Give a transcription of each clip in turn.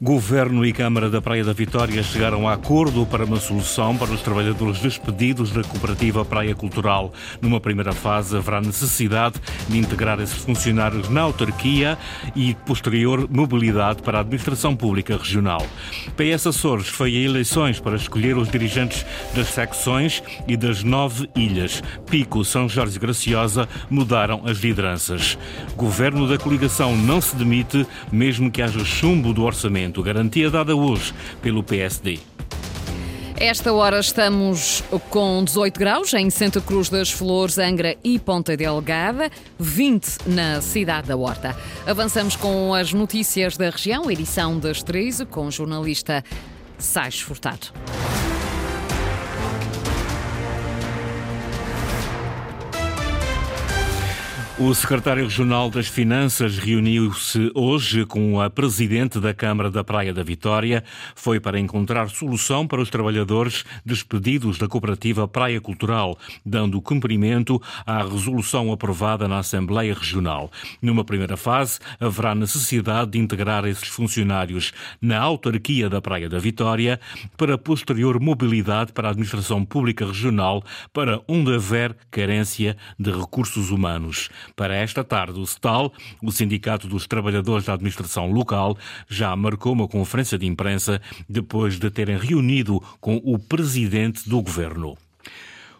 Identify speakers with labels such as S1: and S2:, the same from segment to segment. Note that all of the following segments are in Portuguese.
S1: Governo e Câmara da Praia da Vitória chegaram a acordo para uma solução para os trabalhadores despedidos da cooperativa Praia Cultural. Numa primeira fase, haverá necessidade de integrar esses funcionários na autarquia e posterior mobilidade para a administração pública regional. PS Açores foi a eleições para escolher os dirigentes das secções e das nove ilhas. Pico, São Jorge e Graciosa mudaram as lideranças. Governo da coligação não se demite, mesmo que haja chumbo do orçamento, garantia dada hoje pelo PSD.
S2: Esta hora estamos com 18 graus em Santa Cruz das Flores, Angra e Ponta Delgada, 20 na cidade da Horta. Avançamos com as notícias da região, edição das 13, com o jornalista Sais Furtado.
S1: O secretário regional das Finanças reuniu-se hoje com a presidente da Câmara da Praia da Vitória. Foi para encontrar solução para os trabalhadores despedidos da cooperativa Praia Cultural, dando cumprimento à resolução aprovada na Assembleia Regional. Numa primeira fase, haverá necessidade de integrar esses funcionários na autarquia da Praia da Vitória para posterior mobilidade para a administração pública regional para onde houver carência de recursos humanos. Para esta tarde, o STAL, o Sindicato dos Trabalhadores da Administração Local, já marcou uma conferência de imprensa depois de terem reunido com o presidente do governo.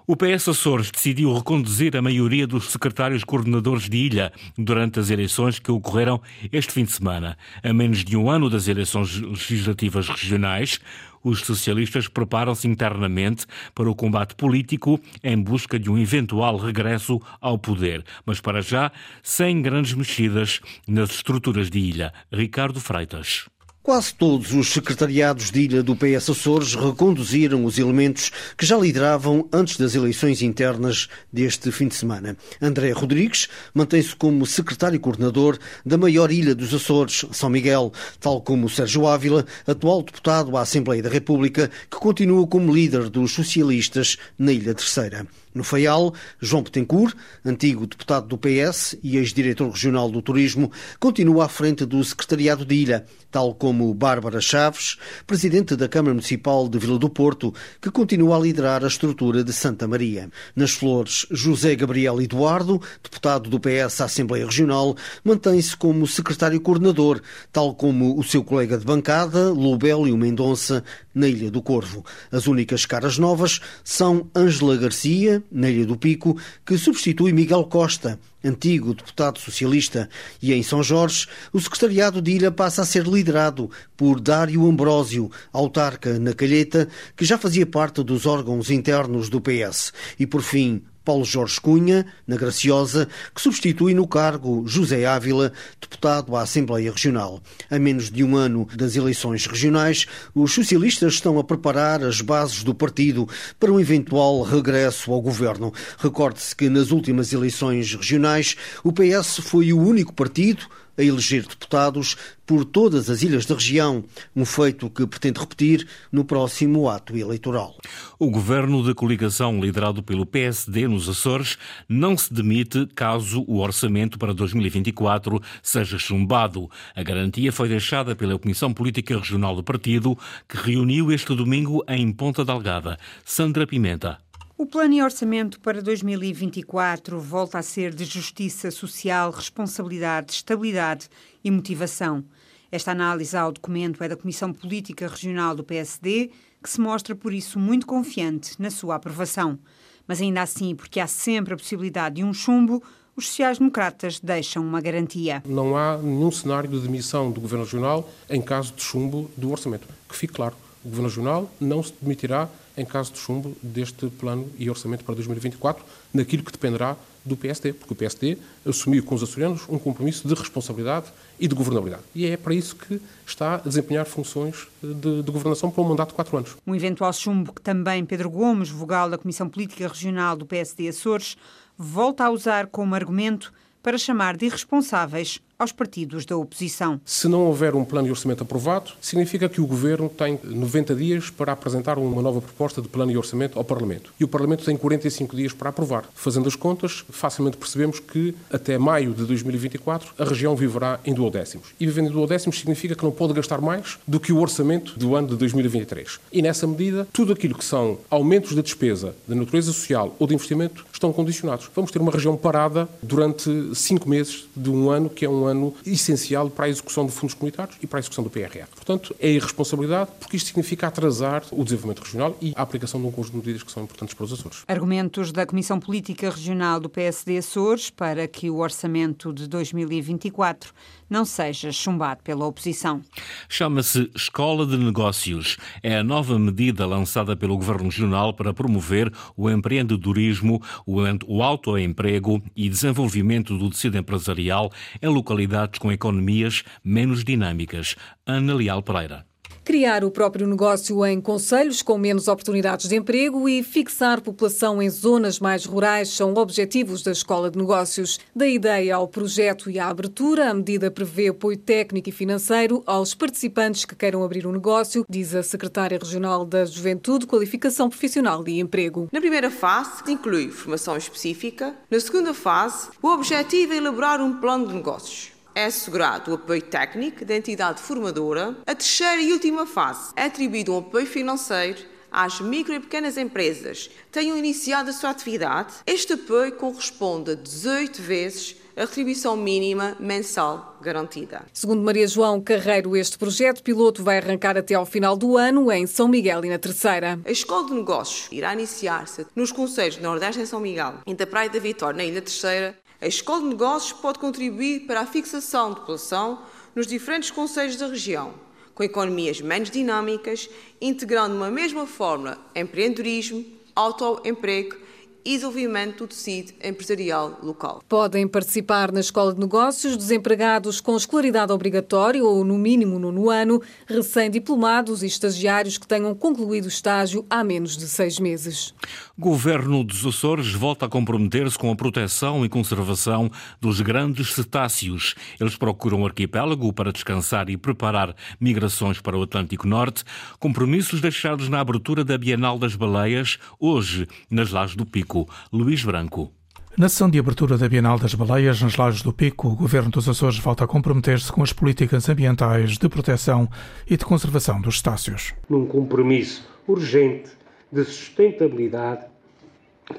S1: O PS Açores decidiu reconduzir a maioria dos secretários coordenadores de ilha durante as eleições que ocorreram este fim de semana. A menos de um ano das eleições legislativas regionais, os socialistas preparam-se internamente para o combate político em busca de um eventual regresso ao poder, mas para já sem grandes mexidas nas estruturas de ilha. Ricardo Freitas.
S3: Quase todos os secretariados de ilha do PS Açores reconduziram os elementos que já lideravam antes das eleições internas deste fim de semana. André Rodrigues mantém-se como secretário-coordenador da maior ilha dos Açores, São Miguel, tal como Sérgio Ávila, atual deputado à Assembleia da República, que continua como líder dos socialistas na Ilha Terceira. No Faial, João Petencourt, antigo deputado do PS e ex-diretor regional do Turismo, continua à frente do Secretariado de Ilha, tal como Bárbara Chaves, presidente da Câmara Municipal de Vila do Porto, que continua a liderar a estrutura de Santa Maria. Nas Flores, José Gabriel Eduardo, deputado do PS à Assembleia Regional, mantém-se como secretário-coordenador, tal como o seu colega de bancada, Lobélio Mendonça, na Ilha do Corvo. As únicas caras novas são Ângela Garcia, na Ilha do Pico, que substitui Miguel Costa, antigo deputado socialista, e em São Jorge, o secretariado de ilha passa a ser liderado por Dário Ambrósio, autarca na Calheta, que já fazia parte dos órgãos internos do PS. E por fim, Paulo Jorge Cunha, na Graciosa, que substitui no cargo José Ávila, deputado à Assembleia Regional. A menos de um ano das eleições regionais, os socialistas estão a preparar as bases do partido para um eventual regresso ao governo. Recorde-se que nas últimas eleições regionais o PS foi o único partido a eleger deputados por todas as ilhas da região, um feito que pretende repetir no próximo ato eleitoral.
S1: O governo da coligação, liderado pelo PSD nos Açores, não se demite caso o orçamento para 2024 seja chumbado. A garantia foi deixada pela Comissão Política Regional do partido, que reuniu este domingo em Ponta Delgada. Sandra Pimenta.
S4: O Plano e Orçamento para 2024 volta a ser de justiça social, responsabilidade, estabilidade e motivação. Esta análise ao documento é da Comissão Política Regional do PSD, que se mostra, por isso, muito confiante na sua aprovação. Mas ainda assim, porque há sempre a possibilidade de um chumbo, os sociais-democratas deixam uma garantia.
S5: Não há nenhum cenário de demissão do Governo Regional em caso de chumbo do orçamento. Que fique claro, o Governo Regional não se demitirá em caso de chumbo deste plano e orçamento para 2024, naquilo que dependerá do PSD, porque o PSD assumiu com os açorianos um compromisso de responsabilidade e de governabilidade. E é para isso que está a desempenhar funções de, de governação para um mandato de quatro anos.
S4: Um eventual chumbo que também Pedro Gomes, vogal da Comissão Política Regional do PSD Açores, volta a usar como argumento para chamar de irresponsáveis aos partidos da oposição.
S5: Se não houver um plano de orçamento aprovado, significa que o Governo tem 90 dias para apresentar uma nova proposta de plano de orçamento ao Parlamento. E o Parlamento tem 45 dias para aprovar. Fazendo as contas, facilmente percebemos que até maio de 2024 a região viverá em duodécimos. E vivendo em duodécimos significa que não pode gastar mais do que o orçamento do ano de 2023. E nessa medida, tudo aquilo que são aumentos da despesa, de natureza social ou de investimento, estão condicionados. Vamos ter uma região parada durante cinco meses de um ano que é um ano essencial para a execução de fundos comunitários e para a execução do PRR. Portanto, é irresponsabilidade porque isto significa atrasar o desenvolvimento regional e a aplicação de um conjunto de medidas que são importantes para os Açores.
S4: Argumentos da Comissão Política Regional do PSD Açores para que o orçamento de 2024 não seja chumbado pela oposição.
S1: Chama-se Escola de Negócios. É a nova medida lançada pelo Governo Regional para promover o empreendedorismo, o autoemprego e desenvolvimento do tecido empresarial em localidades com economias menos dinâmicas. Ana Leal Pereira
S6: criar o próprio negócio em conselhos com menos oportunidades de emprego e fixar população em zonas mais rurais são objetivos da Escola de Negócios. Da ideia ao projeto e à abertura, a medida prevê apoio técnico e financeiro aos participantes que queiram abrir um negócio, diz a secretária regional da Juventude, Qualificação Profissional e Emprego.
S7: Na primeira fase, inclui formação específica. Na segunda fase, o objetivo é elaborar um plano de negócios é assegurado o apoio técnico da entidade formadora. A terceira e última fase é atribuído um apoio financeiro às micro e pequenas empresas que tenham iniciado a sua atividade. Este apoio corresponde a 18 vezes a retribuição mínima mensal garantida.
S6: Segundo Maria João Carreiro, este projeto piloto vai arrancar até ao final do ano em São Miguel e na Terceira.
S7: A Escola de Negócios irá iniciar-se nos Conselhos de Nordeste em São Miguel e da Praia da Vitória na Ilha Terceira a Escola de Negócios pode contribuir para a fixação de população nos diferentes conselhos da região, com economias menos dinâmicas, integrando uma mesma fórmula empreendedorismo, autoemprego e desenvolvimento do tecido empresarial local.
S6: Podem participar na Escola de Negócios desempregados com escolaridade obrigatória ou, no mínimo, no ano, recém-diplomados e estagiários que tenham concluído o estágio há menos de seis meses.
S1: Governo dos Açores volta a comprometer-se com a proteção e conservação dos grandes cetáceos. Eles procuram o arquipélago para descansar e preparar migrações para o Atlântico Norte, compromissos deixados na abertura da Bienal das Baleias, hoje, nas Lajes do Pico. Luís Branco.
S8: Na sessão de abertura da Bienal das Baleias, nas Lajes do Pico, o Governo dos Açores volta a comprometer-se com as políticas ambientais de proteção e de conservação dos cetáceos.
S9: Num compromisso urgente de sustentabilidade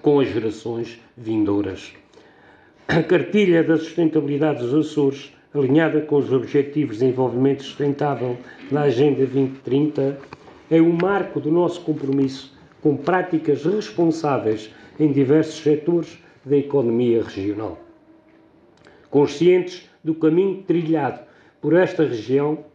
S9: com as gerações vindouras. A cartilha da sustentabilidade dos Açores, alinhada com os Objetivos de Desenvolvimento Sustentável da Agenda 2030, é o marco do nosso compromisso com práticas responsáveis em diversos setores da economia regional. Conscientes do caminho trilhado por esta região,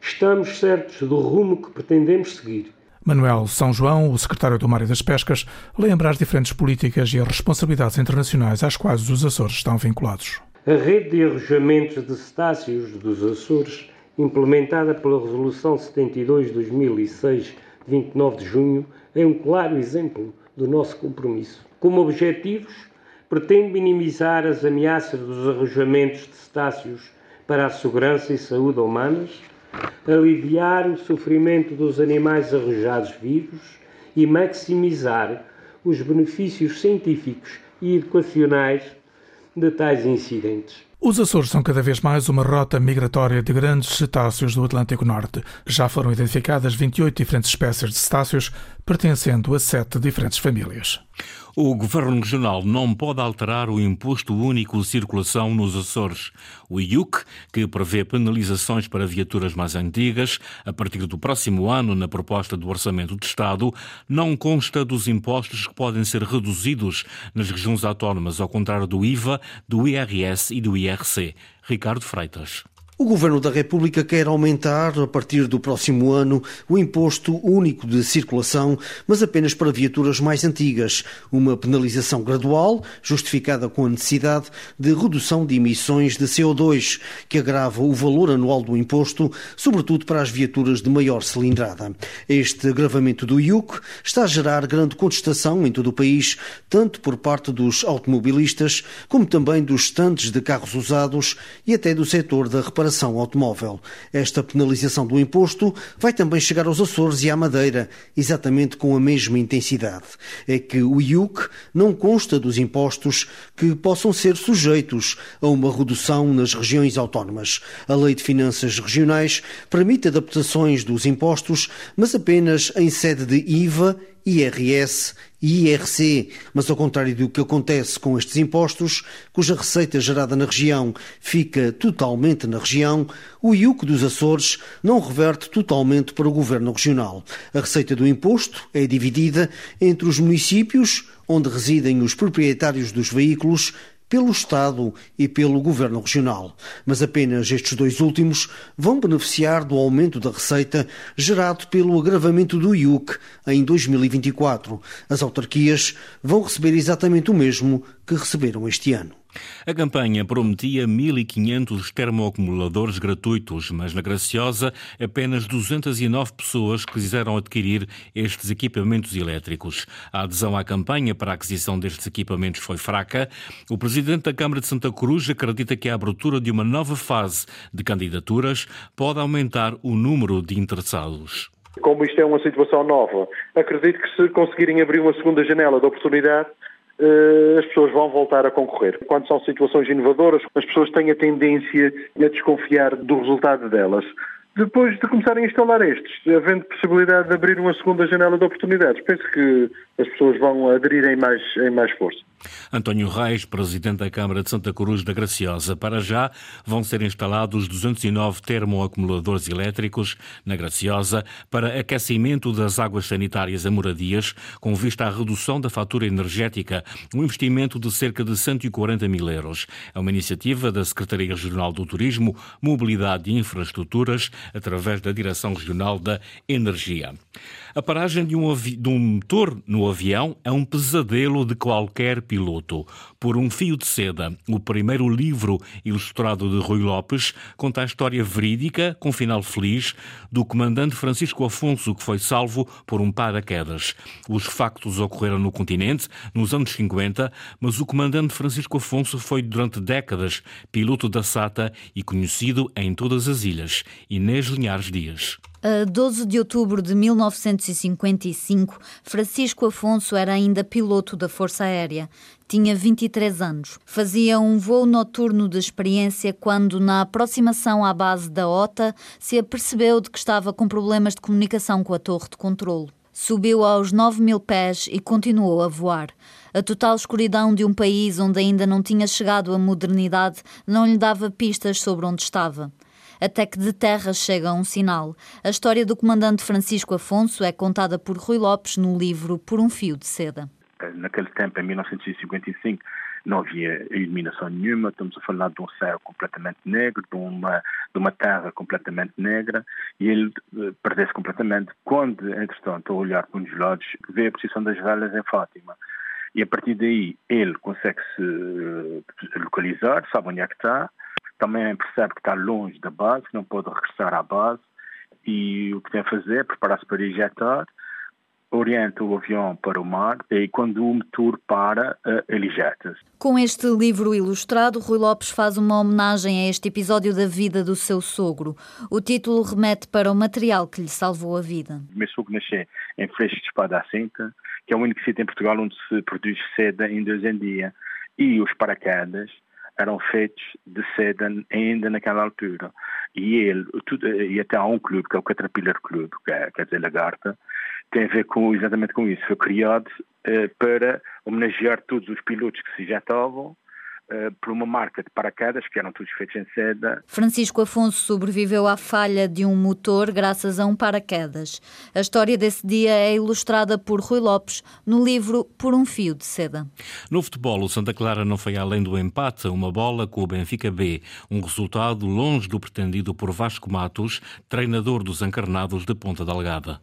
S9: estamos certos do rumo que pretendemos seguir.
S8: Manuel São João, o secretário do Mar e das Pescas, lembra as diferentes políticas e as responsabilidades internacionais às quais os Açores estão vinculados.
S9: A rede de arrojamentos de cetáceos dos Açores, implementada pela Resolução 72-2006, de 29 de junho, é um claro exemplo do nosso compromisso. Como objetivos, pretende minimizar as ameaças dos arrojamentos de cetáceos para a segurança e saúde humanas, aliviar o sofrimento dos animais arrojados vivos e maximizar os benefícios científicos e educacionais de tais incidentes.
S8: Os Açores são cada vez mais uma rota migratória de grandes cetáceos do Atlântico Norte. Já foram identificadas 28 diferentes espécies de cetáceos, pertencendo a sete diferentes famílias.
S1: O Governo Regional não pode alterar o Imposto Único de Circulação nos Açores. O IUC, que prevê penalizações para viaturas mais antigas, a partir do próximo ano, na proposta do Orçamento de Estado, não consta dos impostos que podem ser reduzidos nas regiões autónomas, ao contrário do IVA, do IRS e do IRC. Ricardo Freitas.
S3: O Governo da República quer aumentar, a partir do próximo ano, o imposto único de circulação, mas apenas para viaturas mais antigas. Uma penalização gradual, justificada com a necessidade de redução de emissões de CO2, que agrava o valor anual do imposto, sobretudo para as viaturas de maior cilindrada. Este agravamento do IUC está a gerar grande contestação em todo o país, tanto por parte dos automobilistas, como também dos estantes de carros usados e até do setor da reparação reparação automóvel. Esta penalização do imposto vai também chegar aos Açores e à Madeira, exatamente com a mesma intensidade. É que o IUC não consta dos impostos que possam ser sujeitos a uma redução nas regiões autónomas. A Lei de Finanças Regionais permite adaptações dos impostos, mas apenas em sede de IVA IRS e IRC, mas ao contrário do que acontece com estes impostos, cuja receita gerada na região fica totalmente na região, o IUC dos Açores não reverte totalmente para o governo regional. A receita do imposto é dividida entre os municípios, onde residem os proprietários dos veículos, pelo Estado e pelo Governo Regional. Mas apenas estes dois últimos vão beneficiar do aumento da receita gerado pelo agravamento do IUC em 2024. As autarquias vão receber exatamente o mesmo que receberam este ano.
S1: A campanha prometia 1.500 termoacumuladores gratuitos, mas na Graciosa apenas 209 pessoas quiseram adquirir estes equipamentos elétricos. A adesão à campanha para a aquisição destes equipamentos foi fraca. O presidente da Câmara de Santa Cruz acredita que a abertura de uma nova fase de candidaturas pode aumentar o número de interessados.
S10: Como isto é uma situação nova, acredito que se conseguirem abrir uma segunda janela de oportunidade, as pessoas vão voltar a concorrer. Quando são situações inovadoras, as pessoas têm a tendência a desconfiar do resultado delas. Depois de começarem a instalar estes, havendo possibilidade de abrir uma segunda janela de oportunidades, penso que as pessoas vão aderir em mais, em mais força.
S1: António Reis, presidente da Câmara de Santa Cruz da Graciosa. Para já vão ser instalados 209 termoacumuladores elétricos na Graciosa para aquecimento das águas sanitárias a moradias, com vista à redução da fatura energética, um investimento de cerca de 140 mil euros. É uma iniciativa da Secretaria Regional do Turismo, Mobilidade e Infraestruturas, através da Direção Regional da Energia. A paragem de um, de um motor no avião é um pesadelo de qualquer piloto. Por um fio de seda, o primeiro livro ilustrado de Rui Lopes conta a história verídica, com final feliz, do comandante Francisco Afonso, que foi salvo por um paraquedas. Os factos ocorreram no continente, nos anos 50, mas o comandante Francisco Afonso foi durante décadas piloto da SATA e conhecido em todas as ilhas. Inês Linhares Dias.
S11: A 12 de outubro de 1955, Francisco Afonso era ainda piloto da Força Aérea. Tinha 23 anos. Fazia um voo noturno de experiência quando, na aproximação à base da OTA, se apercebeu de que estava com problemas de comunicação com a torre de controlo. Subiu aos 9 mil pés e continuou a voar. A total escuridão de um país onde ainda não tinha chegado a modernidade não lhe dava pistas sobre onde estava até que de terra chega um sinal. A história do comandante Francisco Afonso é contada por Rui Lopes no livro Por um Fio de Seda.
S12: Naquele tempo, em 1955, não havia iluminação nenhuma, estamos a falar de um céu completamente negro, de uma, de uma terra completamente negra, e ele eh, perdeu-se completamente. Quando, entretanto, a olhar para um dos lados, vê a posição das velas em Fátima. E a partir daí ele consegue se eh, localizar, sabe onde é que está, também percebe que está longe da base, que não pode regressar à base e o que tem a fazer é preparar-se para ejetar, orienta o avião para o mar e quando o motor para, eh, ele ejeta-se.
S11: Com este livro ilustrado, Rui Lopes faz uma homenagem a este episódio da vida do seu sogro. O título remete para o material que lhe salvou a vida.
S12: O meu sogro nasceu em Freixo de Espada à Cinta, que é o único sítio em Portugal onde se produz seda em dois em dia. E os paraquedas eram feitos de seda ainda naquela altura. E ele, tudo, e até há um clube, que é o Caterpillar Club, que é, quer dizer, lagarta, tem a ver com, exatamente com isso. Foi criado eh, para homenagear todos os pilotos que se injetavam por uma marca de paraquedas, que eram todos feitos em seda.
S11: Francisco Afonso sobreviveu à falha de um motor graças a um paraquedas. A história desse dia é ilustrada por Rui Lopes no livro Por um Fio de Seda.
S1: No futebol, o Santa Clara não foi além do empate, uma bola com o Benfica B, um resultado longe do pretendido por Vasco Matos, treinador dos encarnados de Ponta Delgada.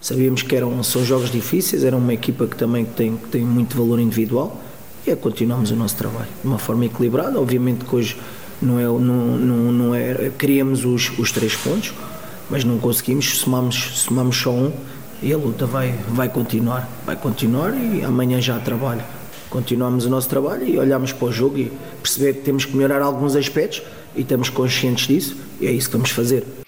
S4: Sabíamos que eram, são jogos difíceis, era uma equipa que também tem, tem muito valor individual e é continuamos o nosso trabalho de uma forma equilibrada. Obviamente que hoje não é, não, não, não é, queríamos os, os três pontos, mas não conseguimos, somamos, somamos só um e a luta vai, vai continuar, vai continuar e amanhã já trabalho. Continuamos o nosso trabalho e olhamos para o jogo e perceber que temos que melhorar alguns aspectos e estamos conscientes disso e é isso que vamos fazer.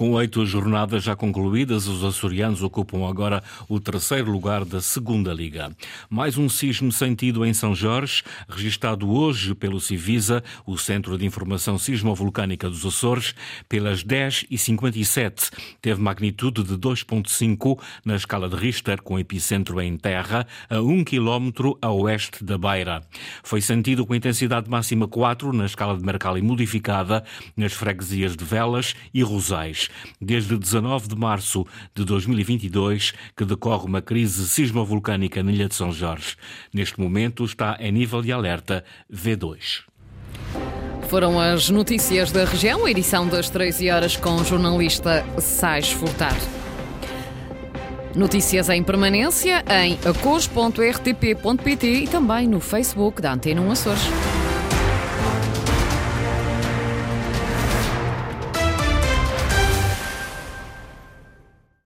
S1: Com oito jornadas já concluídas, os açorianos ocupam agora o terceiro lugar da Segunda Liga. Mais um sismo sentido em São Jorge, registado hoje pelo Civisa, o Centro de Informação Sismovolcânica dos Açores, pelas 10h57. Teve magnitude de 2.5 na escala de Richter, com epicentro em terra, a 1 km a oeste da Beira. Foi sentido com intensidade máxima 4 na escala de Mercalli modificada, nas freguesias de Velas e Rosais desde 19 de março de 2022 que decorre uma crise sismovolcânica na Ilha de São Jorge. Neste momento está em nível de alerta V2.
S2: Foram as notícias da região, edição das 13 horas com o jornalista Sais Furtar. Notícias em permanência em acos.rtp.pt e também no Facebook da Antena 1 Açores.